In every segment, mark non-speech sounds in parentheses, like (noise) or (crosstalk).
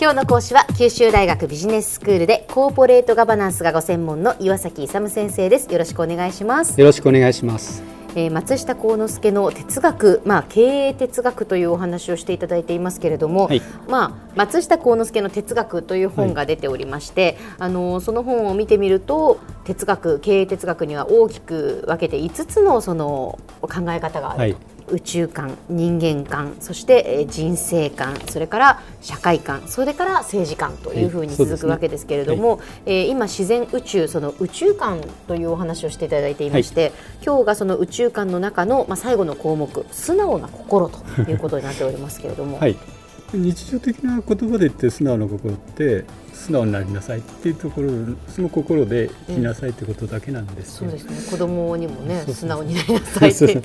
今日の講師は九州大学ビジネススクールでコーポレートガバナンスがご専門の岩崎勇先生です。よろしくお願いします。よろしくお願いします。えー、松下幸之助の哲学、まあ、経営哲学というお話をしていただいていますけれども、はい、まあ、松下幸之助の哲学という本が出ておりまして、はい、あのその本を見てみると哲学経営哲学には大きく分けて5つのその考え方があると。はい宇宙観人間観そして人生観それから社会観それから政治観というふうに続くわけですけれども、はいねはい、えー、今自然宇宙その宇宙観というお話をしていただいていまして、はい、今日がその宇宙観の中の、まあ、最後の項目素直な心ということになっておりますけれども。はい日常的な言葉で言って素直な心って素直になりなさいっていうところその心で生きなさいってことだけなんですそうですね。子供にもね素直になりなさいって。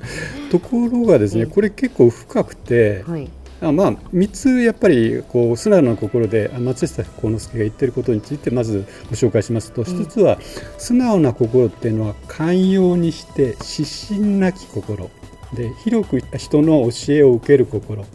ところがですねこれ結構深くて、はい。あまあ、3つやっぱりこう素直な心で松下幸之助が言ってることについてまずご紹介しますと、1つは素直な心っていうのは寛容にして失神なき心。で広く人の教えを受ける心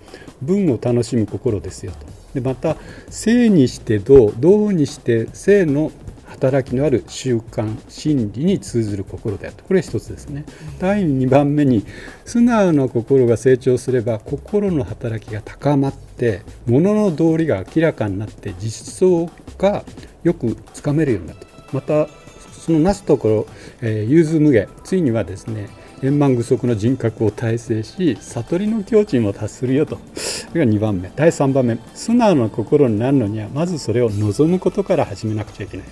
文を楽しむ心ですよと。でまた性にして道道にして性の働きのある習慣心理に通ずる心であると。これ一つですね。第2番目に素直な心が成長すれば心の働きが高まって物の道理が明らかになって実相がよくつかめるようになると。またそのなすところ、えー、融通無下ついにはですね円満具足の人格を体制し悟りの境地にも達するよと。(laughs) それが2番目。第3番目。素直な心になるのにはまずそれを望むことから始めなくちゃいけない。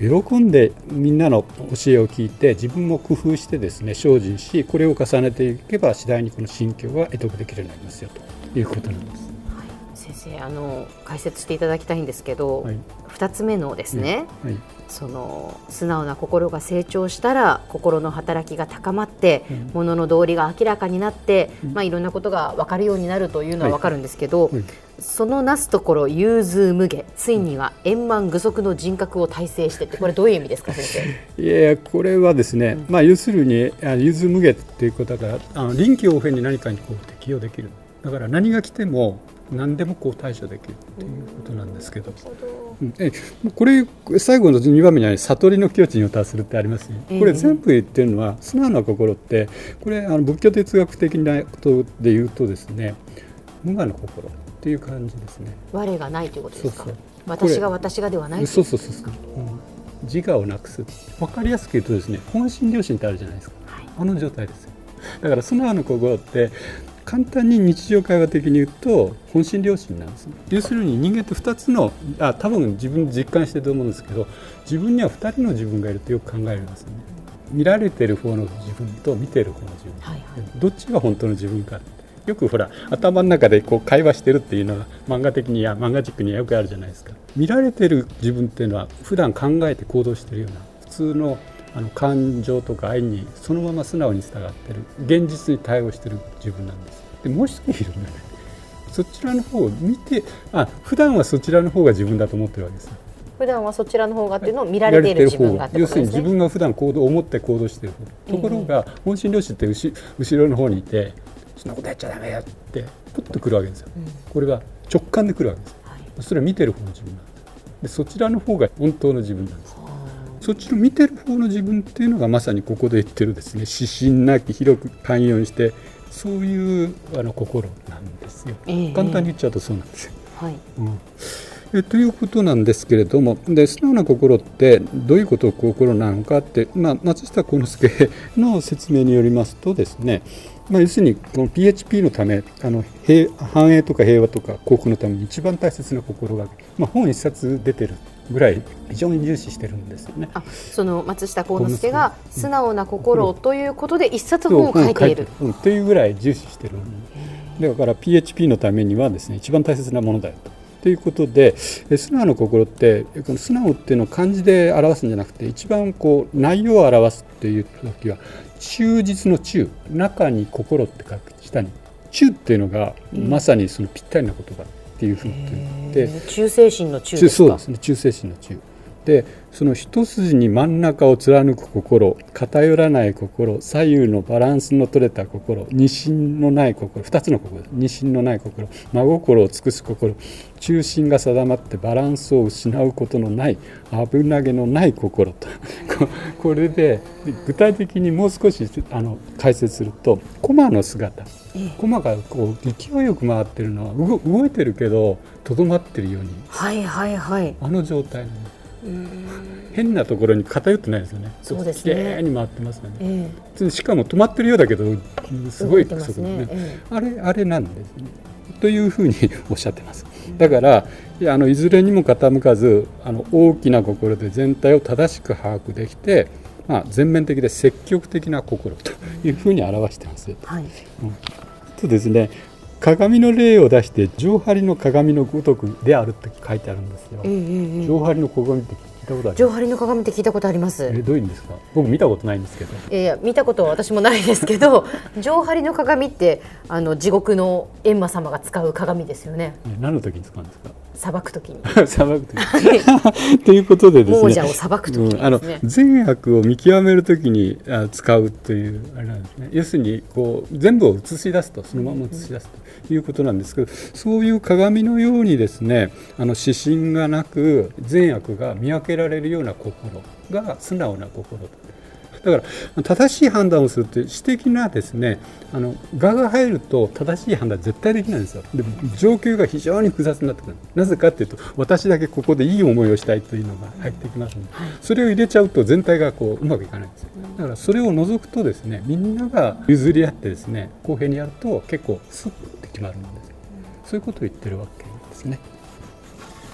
喜んでみんなの教えを聞いて自分も工夫してですね精進しこれを重ねていけば次第にこの心境が得得できるようになりますよということなんです。先生あの解説していただきたいんですけど、はい、2つ目のですね、はい、その素直な心が成長したら心の働きが高まって、うん、物の道理が明らかになって、うん、まあ、いろんなことが分かるようになるというのは分かるんですけど、はい、そのなすところ融通無下ついには円満具足の人格を体制してってこれどういう意味ですか先生？(laughs) いやこれはですね、うん、まあ、要するに融通無下っていうことだからあの臨機応変に何かにこう適用できる。だから何が来ても何でもこう対処できるっていうことなんですけど、うん、えこれ最後の2番目にある悟りの境地に達するってあります？ね、これ全部言ってるのは素直な心ってこれあの仏教哲学的なことで言うとですね無我の心っていう感じですね。我がないということですか？そうそう。私が私がではないそうそうそうそう、うん、自我をなくす。分かりやすく言うとですね本心良心ってあるじゃないですか、はい、あの状態ですよ。だから素直な心って簡単に日常会話的に言うと本心良心なんですね。要するに人間って2つのあ多分自分実感してると思うんですけど自分には2人の自分がいるとよく考えるんですね。見られてる方の自分と見てる方の自分、はいはい、どっちが本当の自分かよくほら頭の中でこう会話してるっていうのは漫画的にや漫画軸にはよくあるじゃないですか。見られてる自分っていうのは普段考えて行動してるような普通のあの感情とか愛にそのまま素直に従ってる現実に対応してる自分なんですでもう一人いるんだねそちらの方を見てあ普段はそちらの方が自分だと思ってるわけです普段はそちらの方がっていうのを見られている自分が、ね、要するに自分が普段行動思って行動しているところが、本心良心って後後ろの方にいてそんなことやっちゃだめよってプッとくるわけですよ、うん、これは直感でくるわけです、はい、それは見てる方の自分なんでそちらの方が本当の自分なんです。そっちの見てる方の自分っていうのがまさにここで言ってるですね指針なき広く寛容してそういうあの心なんですよ、えー、簡単に言っちゃうとそうなんですよ。はい。うん。えということなんですけれどもで素直な心ってどういうことを心なのかって、まあ、松下幸之助の説明によりますとですね、まあ、要するにこの PHP のためあの平繁栄とか平和とか幸福のために一番大切な心が、まあ、本一冊出てるぐらい非常に重視してるんですよね。あその松下幸之助が素直な心ということで一冊本を書いている。うん、というぐらい重視してる。だから PHP のためにはですね一番大切なものだよと。ということで素直な心ってこの素直っていうのを漢字で表すんじゃなくて一番こう内容を表すっていう時は忠実の忠中に心って書く下に。忠っていうのがまさにそのぴったりな言葉っていうふうに言って。忠誠心の忠ですそうですね。忠誠心の忠でその一筋に真ん中を貫く心偏らない心左右のバランスの取れた心二心のない心2つの心二心のない心真心を尽くす心中心が定まってバランスを失うことのない危なげのない心と (laughs) これで具体的にもう少しあの解説すると駒の姿駒がこう勢いよく回ってるのは動いてるけどとどまってるように、はいはいはい、あの状態なんです。変なところに偏ってないですよね。そうですね。綺麗に回ってますよね、えー、しかも止まってるようだけどすごい速度ね、ねえー、あれあれなんですね。というふうにおっしゃってます。(laughs) だからいやあのいずれにも傾かずあの大きな心で全体を正しく把握できて、まあ、全面的で積極的な心というふうに表してます。はい、うん、とですね鏡の例を出して上張りの鏡のごとくであるって書いてあるんですよ。えー、上張りの鏡って上張りの鏡って聞いたことあります。えどういうんですか？僕見たことないんですけど。えー、見たことは私もないですけど、(laughs) 上張りの鏡ってあの地獄の閻魔様が使う鏡ですよね。何の時に使うんですか？裁くときに。(laughs) 裁くとき。(laughs) ということでですね。亡者を裁くときに、ねうん、あの善悪を見極めるときにあ使うというあれなんですね。要するにこう全部を映し出すとそのまま映し出すということなんですけど、そういう鏡のようにですね、あの指針がなく善悪が見分けられるような心が素直な心。だから正しい判断をするって私的なですねあの我が入ると正しい判断絶対できないんですよで状況が非常に複雑になってくるなぜかっていうと私だけここでいい思いをしたいというのが入ってきますので、それを入れちゃうと全体がこううまくいかないんですよだからそれを除くとですねみんなが譲り合ってですね公平にやると結構スッと決まるんですそういうことを言ってるわけですね。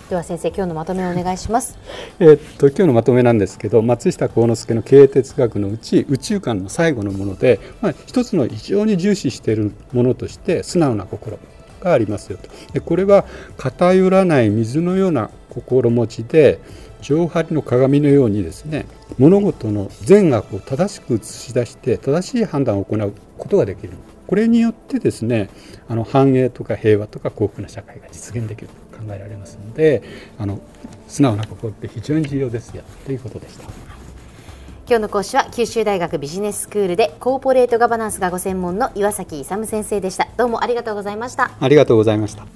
では先生今日のまとめをお願いします。えっと今日のまとめなんですけど松下幸之助の経営哲学のうち宇宙観の最後のもので、まあ、一つの非常に重視しているものとして素直な心がありますよと。でこれは偏らない水のような心持ちで上張りの鏡のようにですね物事の善悪を正しく映し出して正しい判断を行うことができる。これによってですねあの繁栄とか平和とか幸福な社会が実現できる。考えられますのであの素直な心って非常に重要ですよということでした。今日の講師は九州大学ビジネススクールでコーポレートガバナンスがご専門の岩崎勇先生でした。どうもありがとうございました。ありがとうございました